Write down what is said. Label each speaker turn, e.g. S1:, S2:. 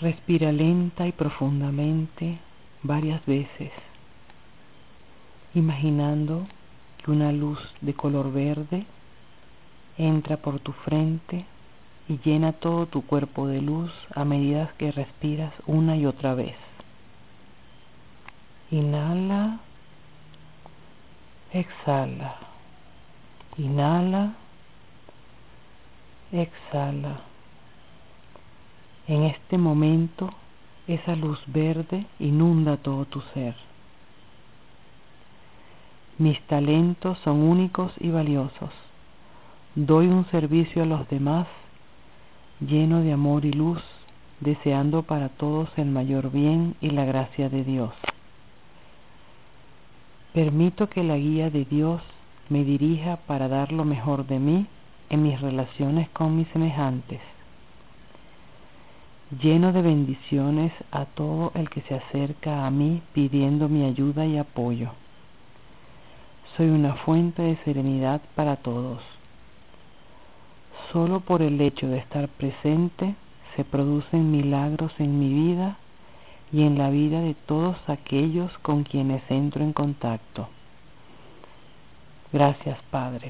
S1: Respira lenta y profundamente varias veces, imaginando que una luz de color verde entra por tu frente y llena todo tu cuerpo de luz a medida que respiras una y otra vez. Inhala, exhala, inhala, exhala. En este momento, esa luz verde inunda todo tu ser. Mis talentos son únicos y valiosos. Doy un servicio a los demás lleno de amor y luz, deseando para todos el mayor bien y la gracia de Dios. Permito que la guía de Dios me dirija para dar lo mejor de mí en mis relaciones con mis semejantes lleno de bendiciones a todo el que se acerca a mí pidiendo mi ayuda y apoyo. Soy una fuente de serenidad para todos. Solo por el hecho de estar presente se producen milagros en mi vida y en la vida de todos aquellos con quienes entro en contacto. Gracias, Padre.